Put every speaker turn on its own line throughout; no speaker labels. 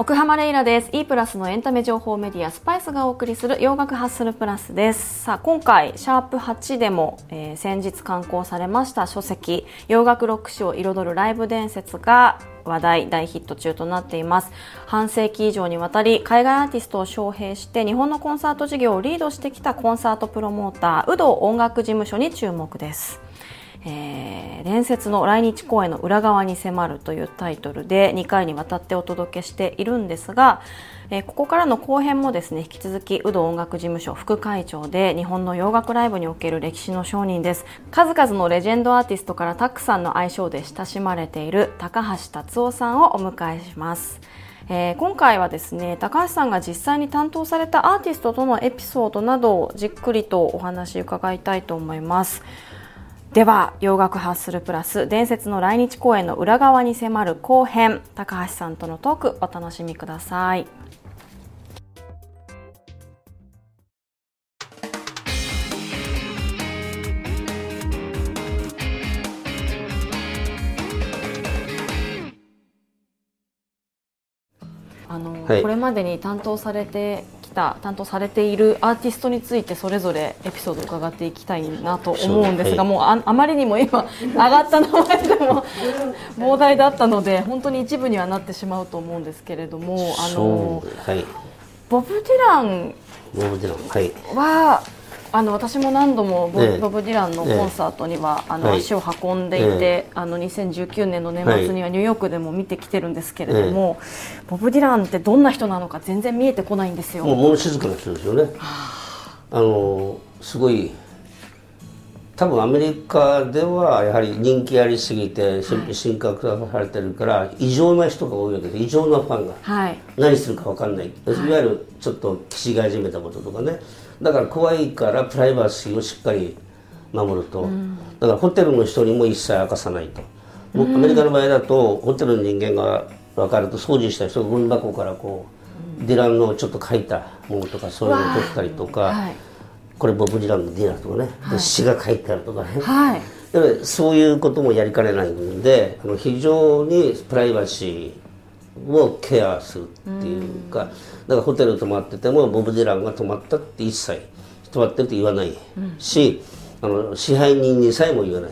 奥浜レイラです。E プラスのエンタメ情報メディアスパイスがお送りする洋楽ハッスルプラスです。さあ今回シャープ8でも、えー先日刊行されました書籍洋楽ロック史を彩るライブ伝説が話題大ヒット中となっています。半世紀以上にわたり海外アーティストを招聘して日本のコンサート事業をリードしてきたコンサートプロモーター有働音楽事務所に注目です。えー伝説の来日公演の裏側に迫るというタイトルで2回にわたってお届けしているんですが、えーここからの後編もですね引き続き有働音楽事務所副会長で日本の洋楽ライブにおける歴史の商人です数々のレジェンドアーティストからたくさんの愛称で親しまれている高橋達夫さんをお迎えします。えー今回はですね高橋さんが実際に担当されたアーティストとのエピソードなどをじっくりとお話伺いたいと思います。では洋楽ハッスルプラス伝説の来日公演の裏側に迫る後編高橋さんとのトークお楽しみください。あの、
はい。
これまでに担当されてきた担当されているアーティストについてそれぞれエピソードを伺っていきたいなと思うんですが、もうああまりにも今 上がった名前でも膨大だったので本当に一部にはなってしまうと思うんですけれどもあの
はい。
ボブ・ディラン
ボブ・ディランはい。
はあの私も何度もボ,、
ええ。
ボブ・ディランのコンサートには、あの
はい。
足を運んでいて、
え
あの2019年の年末にはニューヨークでも見てきてるんですけれども、ボブ・ディランってどんな人なのか全然見えてこないんですよ。
もう物静かな人ですよね。あ。のすごい多分アメリカではやはり人気ありすぎて神神格化されてるから異常な人が多いわけです。異常なファンが。
はい。
何するか分かんない、い、わゆるちょっと気違いじめたこととかねだから怖いからプライバシーをしっかり守ると、だからホテルの人にも一切明かさないと、もうアメリカの場合だとホテルの人間が分かると掃除した人がゴミ箱からこう、ディランのちょっと書いたものとかそういうのを取ったりとか、
はい
これボブ・ディランのディナーとかね、で詩が書いてあるとかね、
はい。
だからそういうこともやりかねないんであの非常にプライバシーをケアするっていうか、だからホテル泊まっててもボブ・ディランが泊まったって一切泊まってるって言わない。し、あの支配人にさえも言わない。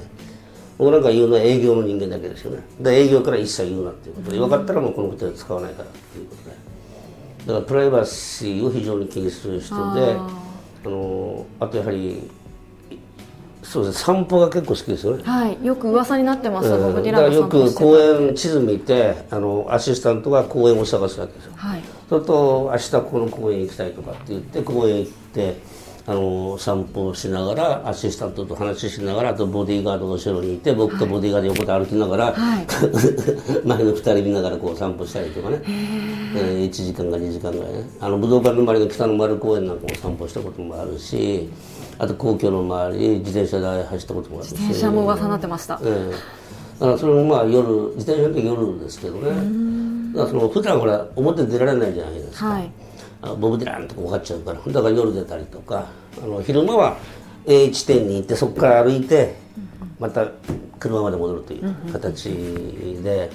僕なんか言うのは営業の人間だけですよね。だから営業から一切言うなっていうこと。で分かったらもうこのホテル使わないからっていうことで。だからプライバシーを非常に気にする人であのあとやはりそうです散歩が結構好きですよ。ね
はい。よく噂になってます、ボブ・ディランが散歩
く公園地図見てあのアシスタントが公園を探すわけですよ。
はい。
それと明日この公園行きたいとかって言って公園行ってあの散歩をしながらアシスタントと話ししながらあとボディーガードが後ろにいて僕とボディーガード横で歩きながら、
はい。
前の2人見ながらこう散歩したりとかね、えー1時間か2時間ぐらいね。あの武道館の周りの北の丸公園なんかも散歩したこともあるしあと皇居の周り自転車で走ったこともあるし。
電車も噂になってました、
ええ。だからそれもまあ夜自転車の時夜ですけどね。だからその普段ほら表に出られないじゃないですか、
はい。
あボブ・ディランとか分かっちゃうから。だから夜出たりと。かあの昼間は A 地点に行ってそこから歩いてまた車まで戻るという形で、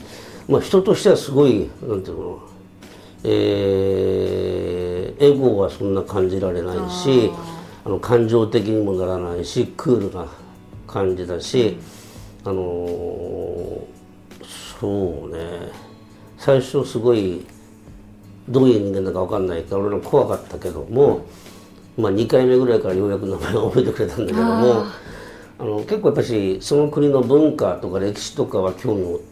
まあ、人としてはすごいなんていうの。えーエゴはそんな感じられないしあの感情的にもならないしクールな感じだし、あのーそうね。最初すごいどういう人間だか分かんないから俺ら怖かったけども、まあ、2回目ぐらいからようやく名前を覚えてくれたんだけどもあの結構やっぱしその国の文化とか歴史とかは興味持って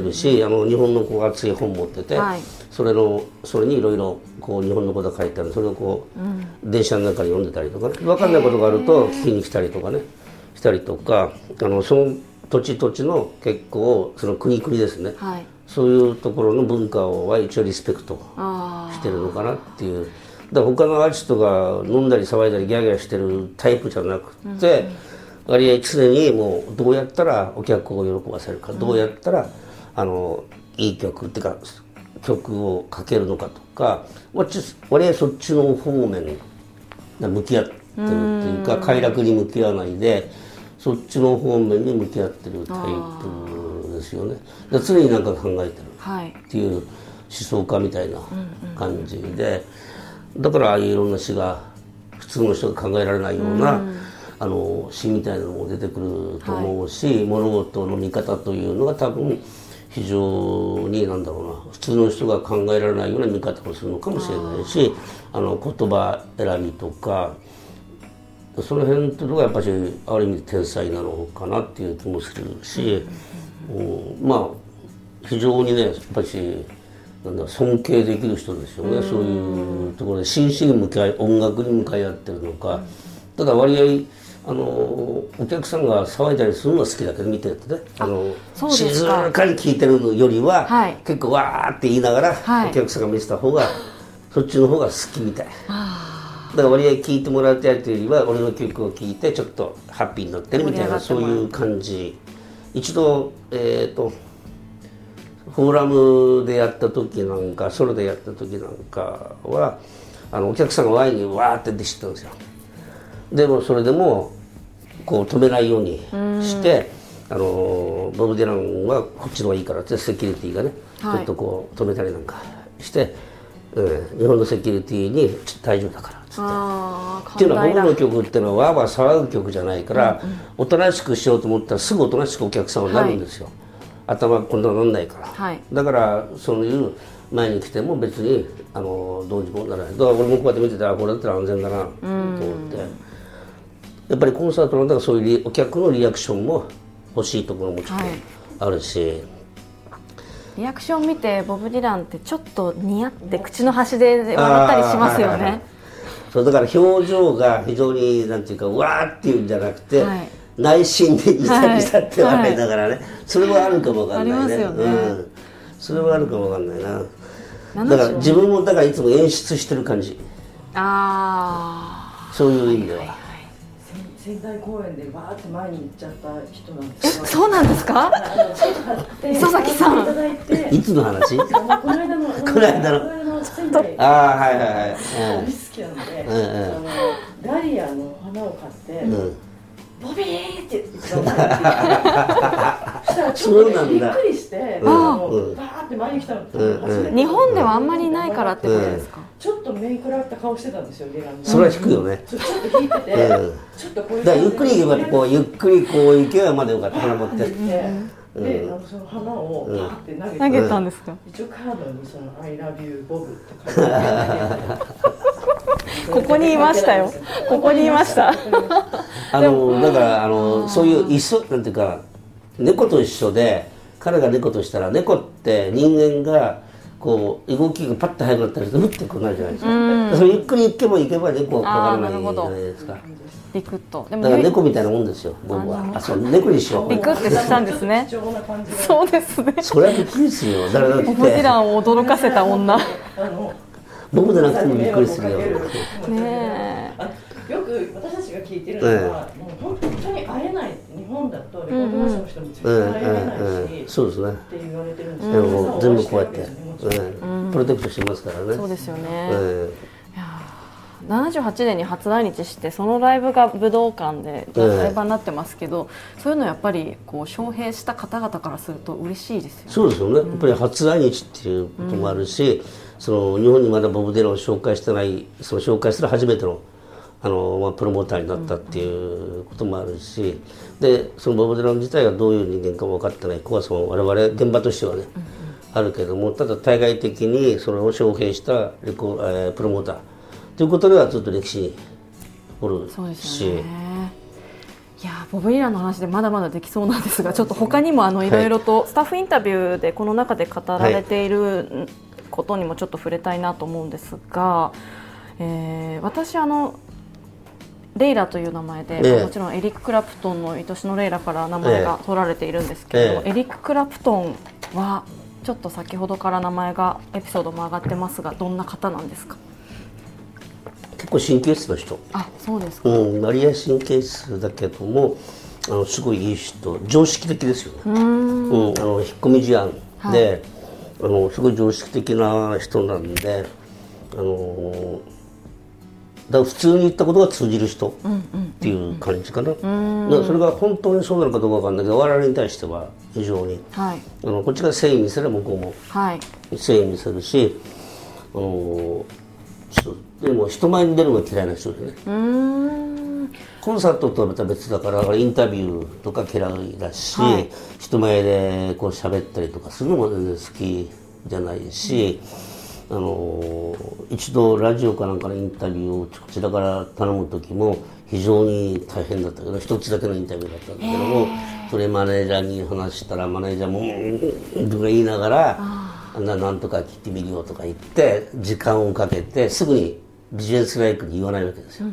るし、あの日本のこう熱い本持ってて、
はい。
それのそれにいろいろこう日本のことが書いてあるそれをこう、電車の中で読んでたりとかね。分かんないことがあると聞きに来たりとかね。したりとかあのその土地土地の結構その国々ですね、
はい。
そういうところの文化をは一応リスペクト
あ
してるのかなっていう。だ他のアーティストが飲んだり騒いだりギャーギャーしてるタイプじゃなくて、割合常にもうどうやったらお客を喜ばせるか、どうやったらあのいい曲っていうか曲をかけるのかとか割合割合そっちの方面に向き合ってるっていうか快楽に向き合わないでそっちの方面に向き合ってるタイプですよね。常に何か考えてる。
はい。
っていう想家みたいな感じで、だからああいういろんな詩が普通の人が考えられないような、あの詩みたいなのも出てくると思うし、物事の見方というのが多分非常になんだろうな普通の人が考えられないような見方をするのかもしれないしあの言葉選びとかその辺っていうのがやっぱりある意味天才なのかなっていう気もするし、うん、まあ非常にねやっぱりなんだ尊敬できる人ですよね、そういうところで真摯に向かい音楽に向かい合ってるのか、ただ割合あのお客さんが騒いだりするのは好きだけど見ててね。あの静
か。
かに聞いてるのよりは、
はい。
結構わーって言いながら、
はい。
お客さんが見せた方が そっちの方が好きみたい。だから割合聴いてもらうってやるというよりは俺の曲を聴いてちょっとハッピーになってるみたいなそういう感じ。一度えっ、とフォーラムでやった時なんかソロでやった時なんかはあのお客さんがワインにわーって出してたんですよ。でもそれでもこう止めないようにしてあのボブ・ディランはこっちの方がいいからってセキュリティがね、
はい。
ちょっとこう止めたりなんかして、うん、日本のセキュリティに大丈夫だからっつって。っていうのは僕の曲っていうのはわーわー騒ぐ曲じゃないから、おとなしくしようと思ったらすぐおとなしくお客さんになるんですよ、頭こんなのなんないから、
はい。
だからそういう前に来ても別にあのどうにもならない。だから俺もこうやって見ててあこれだったら安全だなと思って、やっぱりコンサートなんだからそういうリお客のリアクションも欲しいところもちょっ
はい
とあるし、
リアクション見てボブ・ディランってちょっと似合って口の端で笑ったりしますよ
あーはいはいはい。
ね
そうだから表情が非常になんていうかわーっていうんじゃなくて、
はい。
内心でギタギタって笑いながらね、それはあるかもわかんないね。
ね。
うん、それはあるかもわかんないな。だから自分もだからいつも演出してる感じ。
あ
そういう意味では、
仙台公園でバーって前に行っちゃった人なんです。
そうなんですか？磯崎さん。
い。
つの話？
この間のこ
の間の
仙台
ああはいはいはい、
大好きなんで、
うんうん。
あのダリアの花を買って、ボビーって一番前に行ってそしたらちょっと
そうなんだ
びっくりして、バーって前に来たの、
うん。
日本ではあんまりないからってことですか、
ちょっと面食らった顔してたんですよ
それは引くよね、
ちょっと引いてて、
うん。
ちょっとこういう
だからゆっくり行けばこうゆっくりこう行けばまだよかった花持って。
って、で、あのその花をパーって投げて、
投げたんですか、
一応カードにその「I love you ボブ」って書いてある
ここにいましたよ。ここにいました。
あのだからあのそういういそなんていうか猫と一緒で彼が猫としたら猫って人間がこう動きがパッと速くなったりするってこうなるじゃないですか。それゆっくり行けば行けば猫はかからないじゃないですか。
リクッと。でも
だから猫みたいなもんですよ僕は。あそう猫にしよう。
リクってしたんですね。そうですね。
それはびっくりするよ。だからだって。
ランを驚かせた女。ね
あの
僕でなくてもびっくりするよ
え
あよく私たちが聞いてるのは、もう本当に会えない日本だとレコード会社の人も絶
うん
対会えないし、
そうですね
って言われてるん。です
で
けど、
も全部こうやって、プロテクトしてますからね。
そうですよね、
うん
78年に初来日してそのライブが武道館でライブになってますけど、そういうのやっぱりこう招聘した方々からすると嬉しいですよね。
そうですよね、やっぱり初来日っていうこともあるし、その日本にまだボブ・ディランを紹介してないその紹介する初めてのあの、まあ、プロモーターになったっていうこともあるしでそのボブ・ディラン自体がどういう人間かも分かってない。怖さも我々現場としてはね、あるけどもただ対外的にそれを招聘したレコ、えープロモーターということではずっと歴史におる
そうです
し。
よね。いやーボブ・ディランの話でまだまだできそうなんですがちょっと他にもあのいろいろとスタッフインタビューでこの中で語られていることにもちょっと触れたいなと思うんですが、えー私あのレイラという名前で、
ええ。
もちろんエリック・クラプトンの愛しのレイラから名前が取られているんですけれど
え。
エリック・クラプトンはちょっと先ほどから名前がエピソードも上がってますがどんな方なんですか？
結構神経質な人。
あそうですか、
うん、マリア神経質だけどもあのすごいいい人常識的ですよね、うん。あの引っ込み思案。で、あのすごい常識的な人なんであのだから普通に言ったことが通じる人っていう感じかな、だからそれが本当にそうなのかどうかわかんないけど我々に対しては非常に。
はい。
あのこっちが誠意見せれば向こうも
はい。
誠意見せるしあのちょっとでも人前に出るのが嫌いな人でね。コンサートとはまた別だからインタビューとか嫌いだし、
はい。
人前でこう喋ったりとかするのも全然好きじゃないし、あの一度ラジオかなんかのインタビューをこちらから頼む時も非常に大変だったけど一つだけのインタビューだったんだけどもそれマネージャーに話したらマネージャーも「うん」とか言いながら「ななんとか切ってみるよ」とか言って時間をかけてすぐにビジネスライクに言わないわけですよ。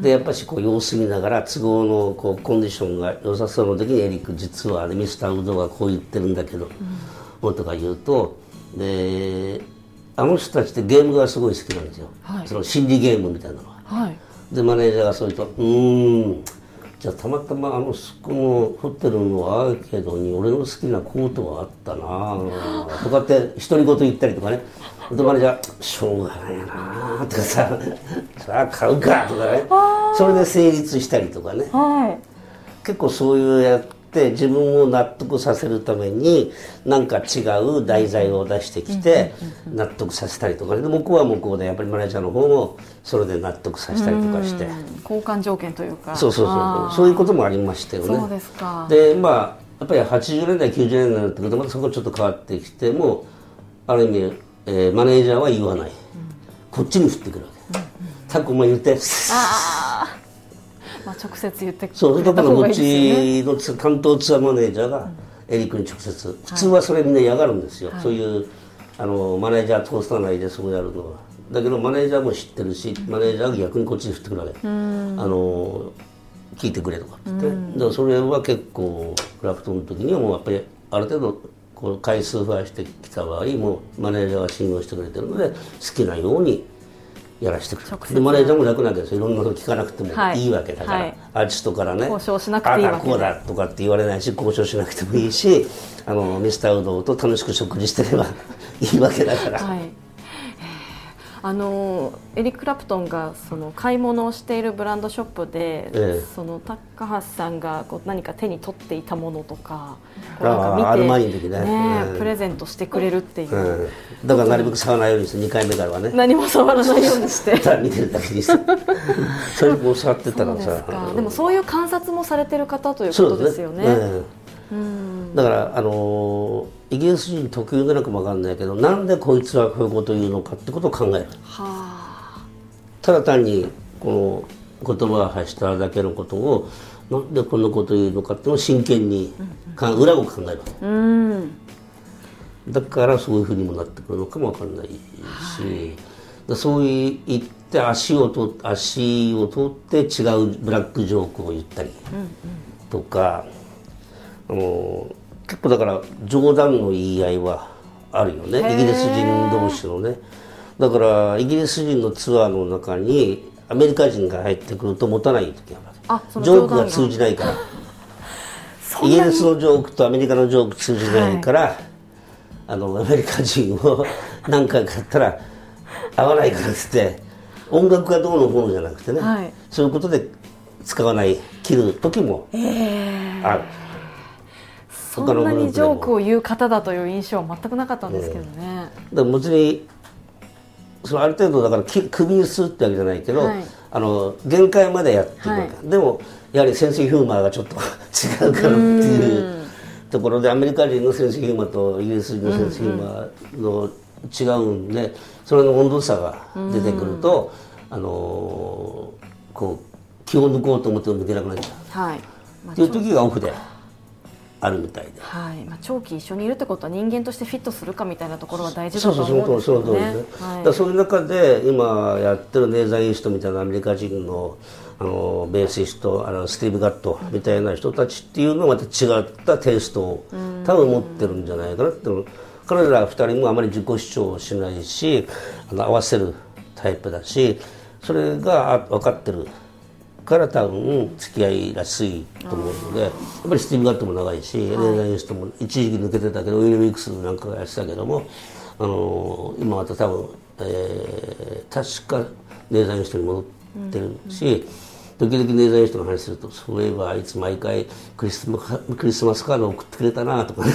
でやっぱしこう様子見ながら都合のこうコンディションが良さそうな時にエリック実は、ね、ミスターウドがこう言ってるんだけど、もとか言うとであの人たちってゲームがすごい好きなんですよ、
はい。
その心理ゲームみたいなのは。
はい。
でマネージャーがそう言うと「うーんじゃあたまたまあのそこのホテルのアーケードに俺の好きなコートがあったな」とかって独り言言ったりとかね。でマネージャー「しょうがないな」とかさ「さあ買うか」とかね。それで成立したりとかね。
はい。
結構そういうやって自分を納得させるために何か違う題材を出してきて納得させたりとかね。で向こうは向こうでやっぱりマネージャーの方もそれで納得させたりとかして。
交換条件というか。
そうそうそうそう。いうこともありましたよね。
そうですか。
でまあやっぱり80年代90年代になってくるとまたそこちょっと変わってきてもある意味、えーマネージャーは言わない、こっちに振ってくるわけ、タコも言って。
ああまあ直接言ってく
そうだからこっ
れた方がいいですよね。
ちの担当ツアーマネージャーがエリックに直接、普通はそれみんな嫌がるんですよ、そういうあのマネージャー通さないでそうやるのは。だけどマネージャーも知ってるし、マネージャーが逆にこっちに振ってくるわけ、あの聞いてくれとかって言って、だからそれは結構クラフトの時にはもうやっぱりある程度こう回数増やしてきた場合もうマネージャーが信用してくれてるので好きなようにやらせてくれ。るでマネージャーも楽なわけですよいろんなこと聞かなくても
はい。
いいわけだから、
はい。
アーティストからね。
交渉しなくていいわけで
ああこうだとかって言われないし交渉しなくてもいいしあのミスターウドと楽しく食事してれば いいわけだから、
はい。えーあのエリック・クラプトンがその買い物をしているブランドショップで、
ええ。
その高橋さんがこう何か手に取っていたものとかこうなんか
アルマーニの時ね。うん。
プレゼントしてくれるっていう、
うん、だからなるべく触らないようにして2回目からはね。
何も触らないようにして。
ただ見てるだけにして。それも触ってたらさ。
か。でもそういう観察もされてる方ということですよね
だから、あのーイギリス人特有でなくも分かんないけどなんでこいつはこういうことを言うのかってことを考える。
は
ただ単にこの言葉を発しただけのことをなんでこんなことを言うのかっていうのを真剣にか裏を考える。
うん。
だからそういうふうにもなってくるのかもわかんないし、だそう言って足をと足を通って違うブラックジョークを言ったりとか、あの結構だから冗談の言い合いはあるよね。イギリス人同士のね。だからイギリス人のツアーの中にアメリカ人が入ってくると持たない時があるジョークが通じないから。イギリスのジョークとアメリカのジョーク通じないから、あのアメリカ人を何回かやったら合わないからっつって音楽がどうのこうのじゃなくてね、
はい。
そういうことで使わない切る時もある、
そんなにジョークを言う方だという印象は全くなかったんですけどね、
だから別にそのある程度だからき首にするってわけじゃないけど、
はい。
あの限界までやって
は
でもやはりセンスヒューマーがちょっと 違うからっていうところでアメリカ人のセンスヒューマーとイギリス人のセンスヒューマーの違うんでそれの温度差が出てくると、あのこう気を抜こうと思っても抜けなくなっちゃう。
はい、まあ
っていう時がオフであるみたいで。
はいまあ、長期一緒にいるってことは人間としてフィットするかみたいなところは大事
そう
だと思うんですよね。
その通りですね、だからそういう中で今やってるネーザーイーストみたいなアメリカ人のあのベーシストあのスティーブ・ガットみたいな人たちっていうのはまた違ったテイストを多分持ってるんじゃないかなって彼ら二人もあまり自己主張をしないしあの合わせるタイプだしそれがあ分かってるから多分付き合いやすいと思うのでやっぱりスティーブ・ガットも長いし、エレナ・イーストも一時期抜けてたけどウィル・ウィックスなんかがやってたけどもあの今また多分、えー確かネーザーイーストに戻ってるし、時々ネーザーイーストの話するとそういえばあいつ毎回クリスマスカード送ってくれたなとかね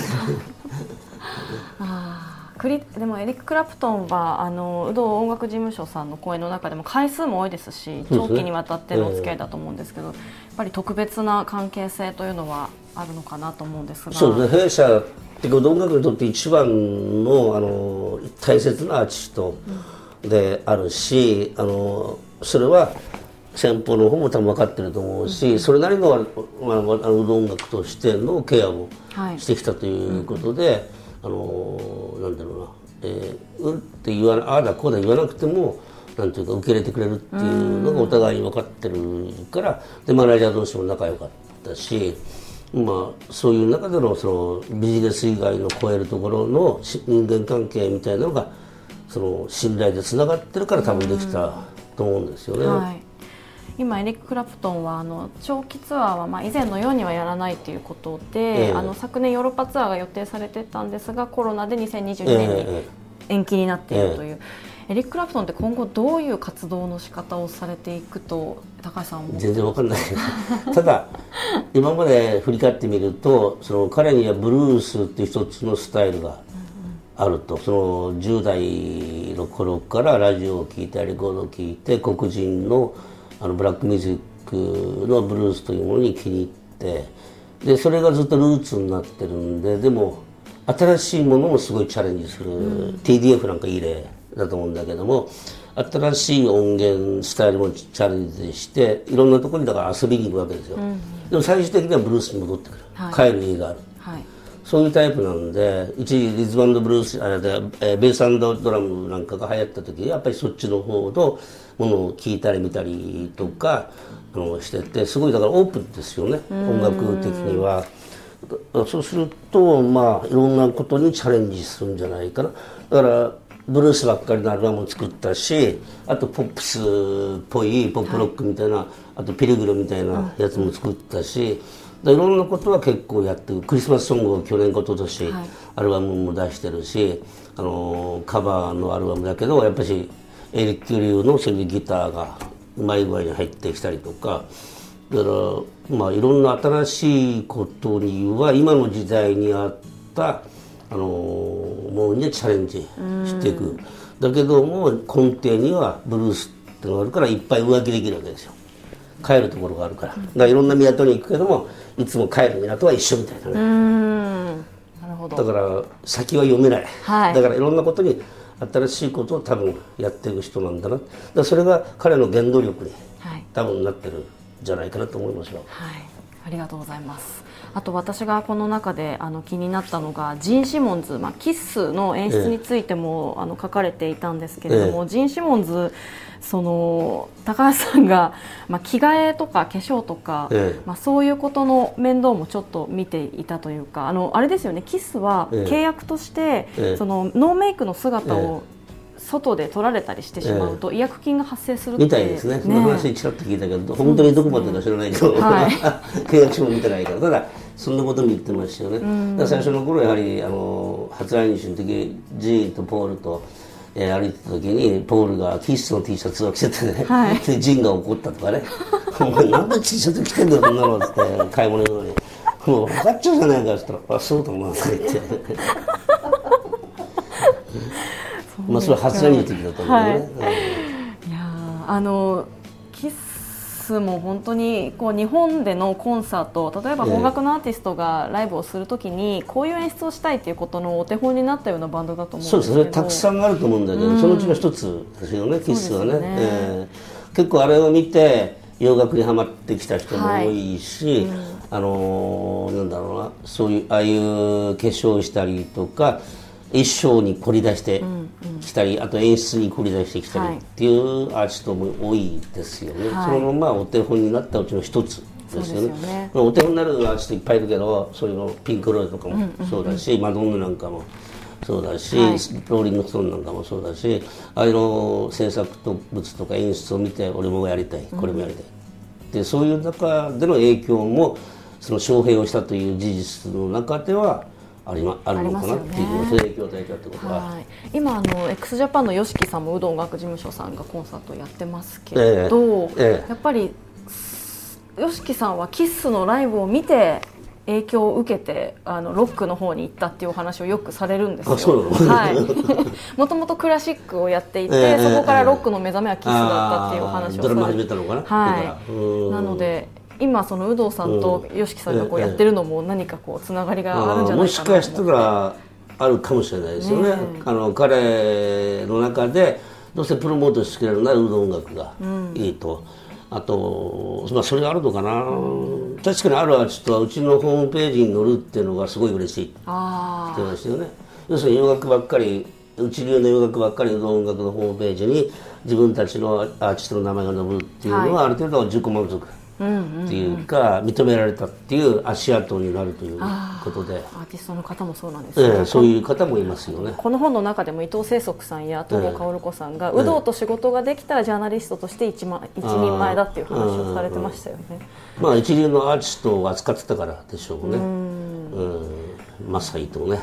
クリでもエリック・クラプトンはあの有働音楽事務所さんの公演の中でも回数も多いですし長期にわたってのお付き合いだと思うんですけど、やっぱり特別な関係性というのはあるのかなと思うんですが。
そうですね弊社って音楽にとって一番のあの大切なアーティストであるし、あのそれは先方の方も多分分かってると思うし、それなりの、まあ、あの音楽としてのケアを
はい。
してきたということで、あのなんだろうな、えーうんって言わああだこうだ言わなくてもなんていうか受け入れてくれるっていうのがお互いに分かってるからでマネージャー同士も仲良かったし。まあ、そういう中でのそのビジネス以外の超えるところの人間関係みたいなのがその信頼でつながってるから多分できたと思うんですよね。
はい、今エリック・クラプトンはあの長期ツアーはまあ以前のようにはやらないということで、
ええ
あの昨年ヨーロッパツアーが予定されてたんですがコロナで2022
ええ
年に
え
延期になっているという、エリック・クラプトンって今後どういう活動の仕方をされていくと高橋さん
全然わかんない。ただ今まで振り返ってみるとその彼にはブルースっていう一つのスタイルがあると。その10代の頃からラジオを聴いてレコードを聴いて黒人のあのブラックミュージックのブルースというものに気に入ってでそれがずっとルーツになってるんででも新しいものもすごいチャレンジする、TDF なんかいい例だと思うんだけども新しい音源スタイルもチャレンジしていろんなところにだから遊びに行くわけですよ、でも最終的にはブルースに戻ってくる、
はい。
帰る家がある。
はい。
そういうタイプなんで一時リズムブルースあれで、えーベースドラムなんかが流行った時やっぱりそっちの方のものを聞いたり見たりとかあのしててすごいだからオープンですよね音楽的には。そうするとまあいろんなことにチャレンジするんじゃないかな。だからブルースばっかりのアルバムを作ったしあとポップスっぽいポップロックみたいな、あとピルグルみたいなやつも作ったし、でいろんなことは結構やってる。クリスマスソングを去年一昨年、アルバムも出してるしあのカバーのアルバムだけどやっぱしエリック流のそういうギターがうまい具合に入ってきたりとか。だからまあいろんな新しいことには今の時代にあったあのものにチャレンジしていく。だけども根底にはブルースってのがあるからいっぱい浮気できるわけですよ。帰るところがあるから。だからいろんな港に行くけどもいつも帰る港は一緒みたいなね。
うーん。なるほど。
だから先は読めない、
はい。
だからいろんなことに新しいことを多分やっていく人なんだな。だそれが彼の原動力に
はい。
多分なってるんじゃないかなと思いますよ。
はい、ありがとうございます。あと私がこの中であの気になったのがジン・シモンズ、まあ、キッスの演出についても、あの書かれていたんですけれども、ジン・シモンズその高橋さんが、まあ、着替えとか化粧とか、
ええ。
まあ、そういうことの面倒もちょっと見ていたというかあのあれですよねキッスは
ええ。
契約として、
ええ。
そのノーメイクの姿を外で撮られたりしてしまうと、違約金が発生する
みたいですね。その話ちらっと聞いたけど、本当にどこまでか知らないけど、
はい。
契約書も見てないから。ただそんなことも言ってましたよね、だから最初の頃やはりあの初来日の時ジーンとポールと、えー歩いてた時にポールがキッスの T シャツを着ててね、
はい。
でジンが怒ったとかね「お前なんで T シャツ着てんだよそんなの」って買い物のに「もう分かっちゃうじゃないか」っつったら「あそうだな」とか言って。まあそれは初来日の時だと思うね、
はい。
うん
いやーあのスも本当にこう日本でのコンサート例えば
ええ。
邦楽のアーティストがライブをするときにこういう演出をしたいということのお手本になったようなバンドだと思うん
そうですね、たくさんあると思うんだけど、そのうちの一つですよね、キッスはね。
ね。
えー結構あれを見て、洋楽にはまってきた人も多いし、あのーなんだろうな、そういう、ああいう化粧をしたりとか、衣装に凝り出してきたり、あと演出に凝り出してきた
はい。
りっていうアーティストも多いですよね、
はい。
そのままお手本になったうちの一つですよね。
ね。
お手本になるアーティストいっぱいいるけどそういうのピンク・ロイドとかもそうだし、マドンナなんかもそうだし、
はい。
ローリング・ストーンなんかもそうだしああいうの制作物とか演出を見て俺もやりたいこれもやりたい、でそういう中での影響もその招聘をしたという事実の中ではあり,、ま、あるのかな？っていう
ね。
そういう影響を与えたってことは、
はい、今あの x ジャパンの YOSHIKI さんも有働音楽事務所さんがコンサートやってますけど、
ええええ。
やっぱり YOSHIKI さんはキッスのライブを見て影響を受けてあのロックの方に行ったっていうお話をよくされるんですよ。はい。もともとクラシックをやっていて、
ええ
そこからロックの目覚めはキスだったっていうお話をされ
ドラマ始めたのかな？
は
うー
い。
ん。
なので今その有働さんと YOSHIKI さんがこうやってるのも何かこうつながりがあるんじゃないかな
もしかしたらあるかもしれないですよね。
ね
あの彼の中でどうせプロモートしてくれるならウド音楽がいいと、あと、まあ、それがあるのかな、確かにあるアーティストはうちのホームページに載るっていうのがすごい嬉しいって
あ
言ってましたよね。要するに洋楽ばっかり一流の洋楽ばっかりの音楽のホームページに自分たちのアーティストの名前が載るっていうのはある程度自己満足っていうか認められたっていう足跡になるということで、
あアーティストの方もそうなんですね、
ええそういう方もいますよね。
この本の中でも伊藤清則さんや東郷薫子さんが、有働と仕事ができたらジャーナリストとして一ま一人前だっていう話をされてましたよね。
まあ一流のアーティストを扱ってたからでしょうね。うん、マサイとね。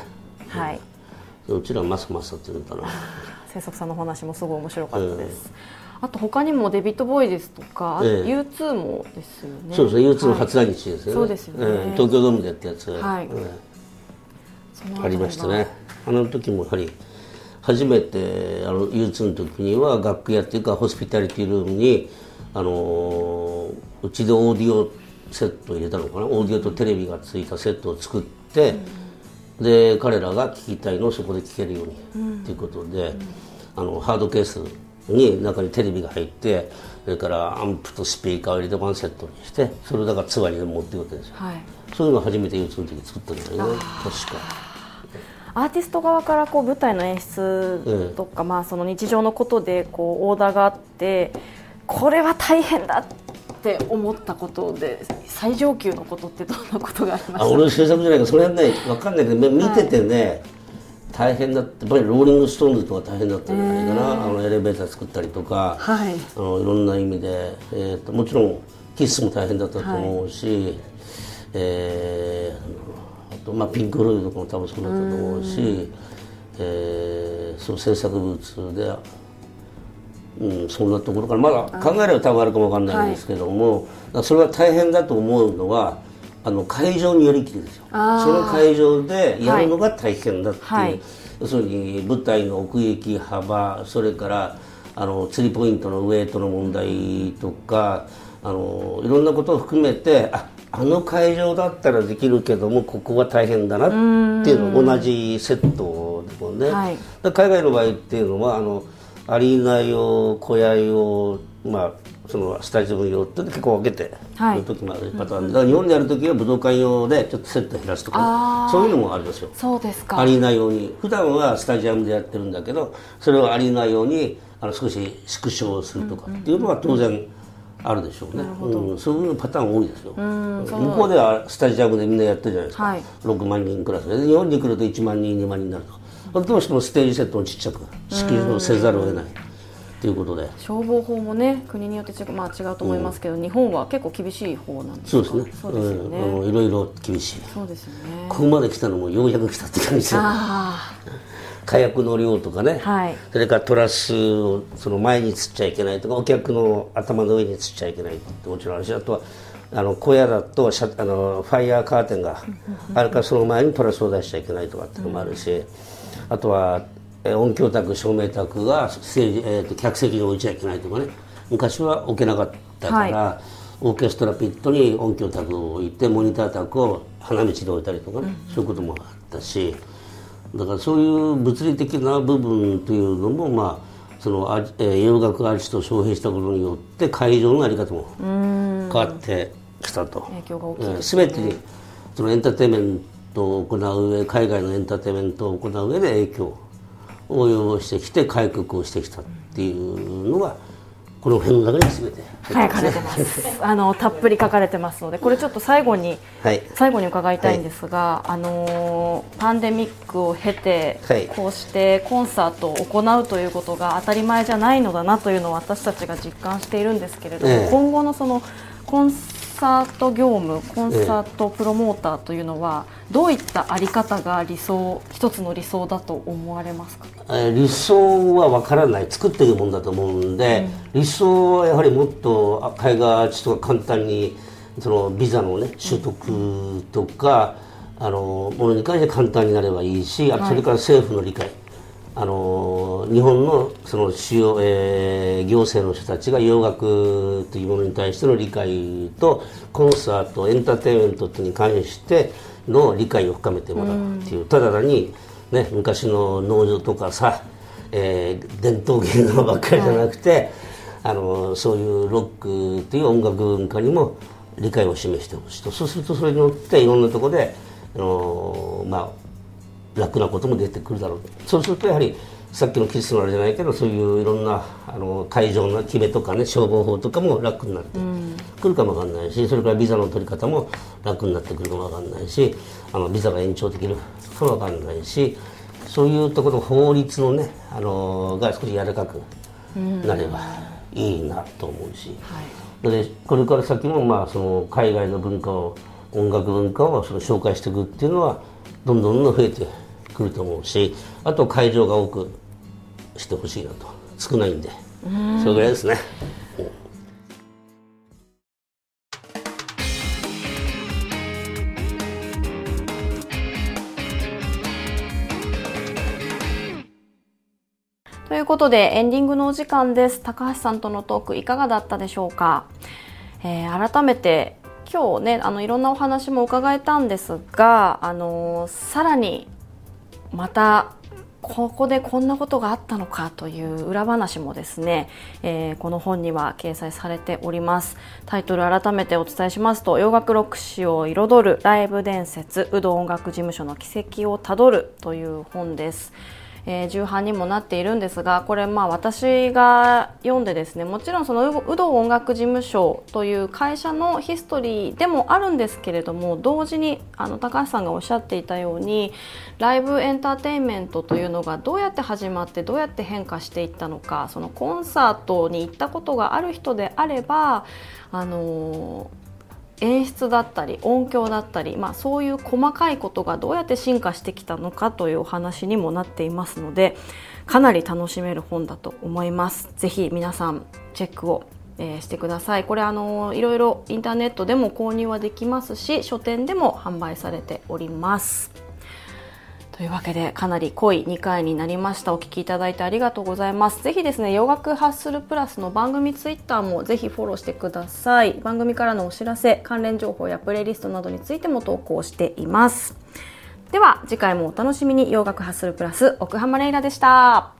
はい。
うちらはマサマサって言うんだな。
清則さんのお話もすごい面白かったです。あと他にもデビッド・ボーイですとか、
ええ。
U2 もですよね。
そうですね、憂鬱の
はい。
初来日ですよね。
そうですよね。
ええ。東京ドームでやったやつ。
はい。
え
その辺りは。
えありましたね。あの時もやはり、初めてあの U2 の時には楽屋っていうかホスピタリティルームに、あのーうちでオーディオセットを入れたのかな。オーディオとテレビがついたセットを作って、で彼らが聞きたいのをそこで聞けるようにということで、あのハードケースに中にテレビが入ってそれからアンプとスピーカーを入れてワンセットにしてそれをだからツアーに持っていくわけですよ。
はい。
そういうのを初めて U2 の時作ったんだよね。確か。
アーティスト側からこう舞台の演出とか、まあ、その日常のことでこうオーダーがあってこれは大変だって思ったことで最上級のことってどんなことがありました
あ俺の制作じゃないから。それはね分かんないけど見ててね、大変だってやっぱりローリング・ストーンズとか大変だったんじゃないかな、あのエレベーター作ったりとか、
はい。
あのいろんな意味で、えーともちろんキスも大変だったと思うし、えーあと、まあ、ピンク・フロイドとかも多分そうだったと思うし、えーそう制作ブーツで、うん、そんなところからまだ考えれば多分あるかもわかんないんですけども、だからそれは大変だと思うのはあの会場によりきりですよ。その会場でやるのが大変だっていう、
はい。
要するに舞台の奥行き幅それからあの釣りポイントのウエイトの問題とかあのいろんなことを含めてああの会場だったらできるけどもここは大変だなっていうの同じセットでもね、
はい。
海外の場合っていうのはあのアリーナ用小屋用まあそのスタジオ用って結構分けてる時もあるパターン。で、だから日本でやる時は武道館用でちょっとセット減らすとか、そういうのもありますよ
そうですか。
アリーナ用に。普段はスタジアムでやってるんだけどそれをアリーナ用にあの少し縮小するとかっていうのは当然あるでしょうね、うん、そういうパターン多いですよ。向こうではスタジアムでみんなやってるじゃないですか、
はい。
6万人クラスで。日本に来ると1万人2万人になると。どうしてもステージセットをちっちゃく式をせざるを得ないということで。
消防法もね国によって違う,、まあ、違うと思いますけど、日本は結構厳しい方なんですか？
そうですね。
そうですよね、
うん。いろいろ厳しい。
そうですよね。
ここまで来たのもようやく来たって感じ火薬の量とかね、
はい。
それからトラスをその前に吊っちゃいけないとかお客の頭の上に吊っちゃいけないってもちろんあるしあとはあの小屋だとシャあのファイヤーカーテンがあるからその前にトラスを出しちゃいけないとかっていうのもあるし、あとはえ音響卓照明卓がステージ、えーと客席に置いちゃいけないとかね。昔は置けなかったから、
は
オーケストラピットに音響卓を置いてモニター卓を花道に置いたりとかね、そういうこともあったし。だからそういう物理的な部分というのもまあそのあ、えー洋楽アートを招聘したことによって会場の在り方も変わってきたと。
影響が大きいです
すべ、てにそのエンターテインメントを行う上海外のエンターテインメントを行う上で影響を及ぼしてきて改革をしてきたっていうのがこの辺の中に全て。
書かれてます。あのたっぷり書かれてますのでこれちょっと最後に
はい。
最後に伺いたいんですが、あのーパンデミックを経て、
はい。
こうしてコンサートを行うということが当たり前じゃないのだなというのを私たちが実感しているんですけれども、
ええ。
今後のそのコンサート業務コンサートプロモーターというのは、どういったあり方が理想一つの理想だと思われますか？
えー理想は分からない作っているもんだと思うんで、理想はやはりもっとあ海外アーティストが簡単に、そのビザのね取得とか、あのものに関して簡単になればいいしそれから政府の理解、あの日本のその主要、えー、行政の人たちが洋楽というものに対しての理解とコンサートエンターテインメントに関しての理解を深めてもらうっていう、ただ単に、ね、昔の農場とかさ、えー、伝統芸能ばっかりじゃなくて、はい、あのそういうロックという音楽文化にも理解を示してほしいと。そうするとそれによっていろんなところで、あのまあ楽なことも出てくるだろう。そうするとやはりさっきのキスのあれじゃないけどそういういろんなあの会場の決めとかね消防法とかも楽になってくるかもわかんないしそれからビザの取り方も楽になってくるかもわかんないしあのビザが延長できるかもわかんないしそういうところの法律のねあのが少し柔らかくなればいいなと思うし、はい、でこれから先もまあその海外の文化を音楽文化をその紹介していくっていうのはどんどんどんどん増えてくると思うしあと会場が多くしてほしいなと。少ないんで。それぐらいですね。
ということでエンディングのお時間です。高橋さんとのトークいかがだったでしょうか、えー、改めて今日ねあのいろんなお話も伺えたんですがあのさらにまたここでこんなことがあったのかという裏話もですね、えー、この本には掲載されております。タイトル改めてお伝えしますと洋楽ロック史を彩るライブ伝説有働音楽事務所の軌跡をたどるという本です。えー、重版にもなっているんですがこれまあ私が読んでですねもちろんその有働音楽事務所という会社のヒストリーでもあるんですけれども同時にあの高橋さんがおっしゃっていたようにライブエンターテインメントというのがどうやって始まってどうやって変化していったのかそのコンサートに行ったことがある人であればあの演出だったり音響だったり、まあ、そういう細かいことがどうやって進化してきたのかというお話にもなっていますのでかなり楽しめる本だと思います。ぜひ皆さんチェックをえー、してくださいこれあのいろいろインターネットでも購入はできますし書店でも販売されておりますというわけでかなり濃い2回になりました。お聞きいただいてありがとうございます。ぜひですね洋楽ハッスルプラスの番組ツイッターもぜひフォローしてください。番組からのお知らせ関連情報やプレイリストなどについても投稿しています。では次回もお楽しみに。洋楽ハッスルプラス奥浜レイラでした。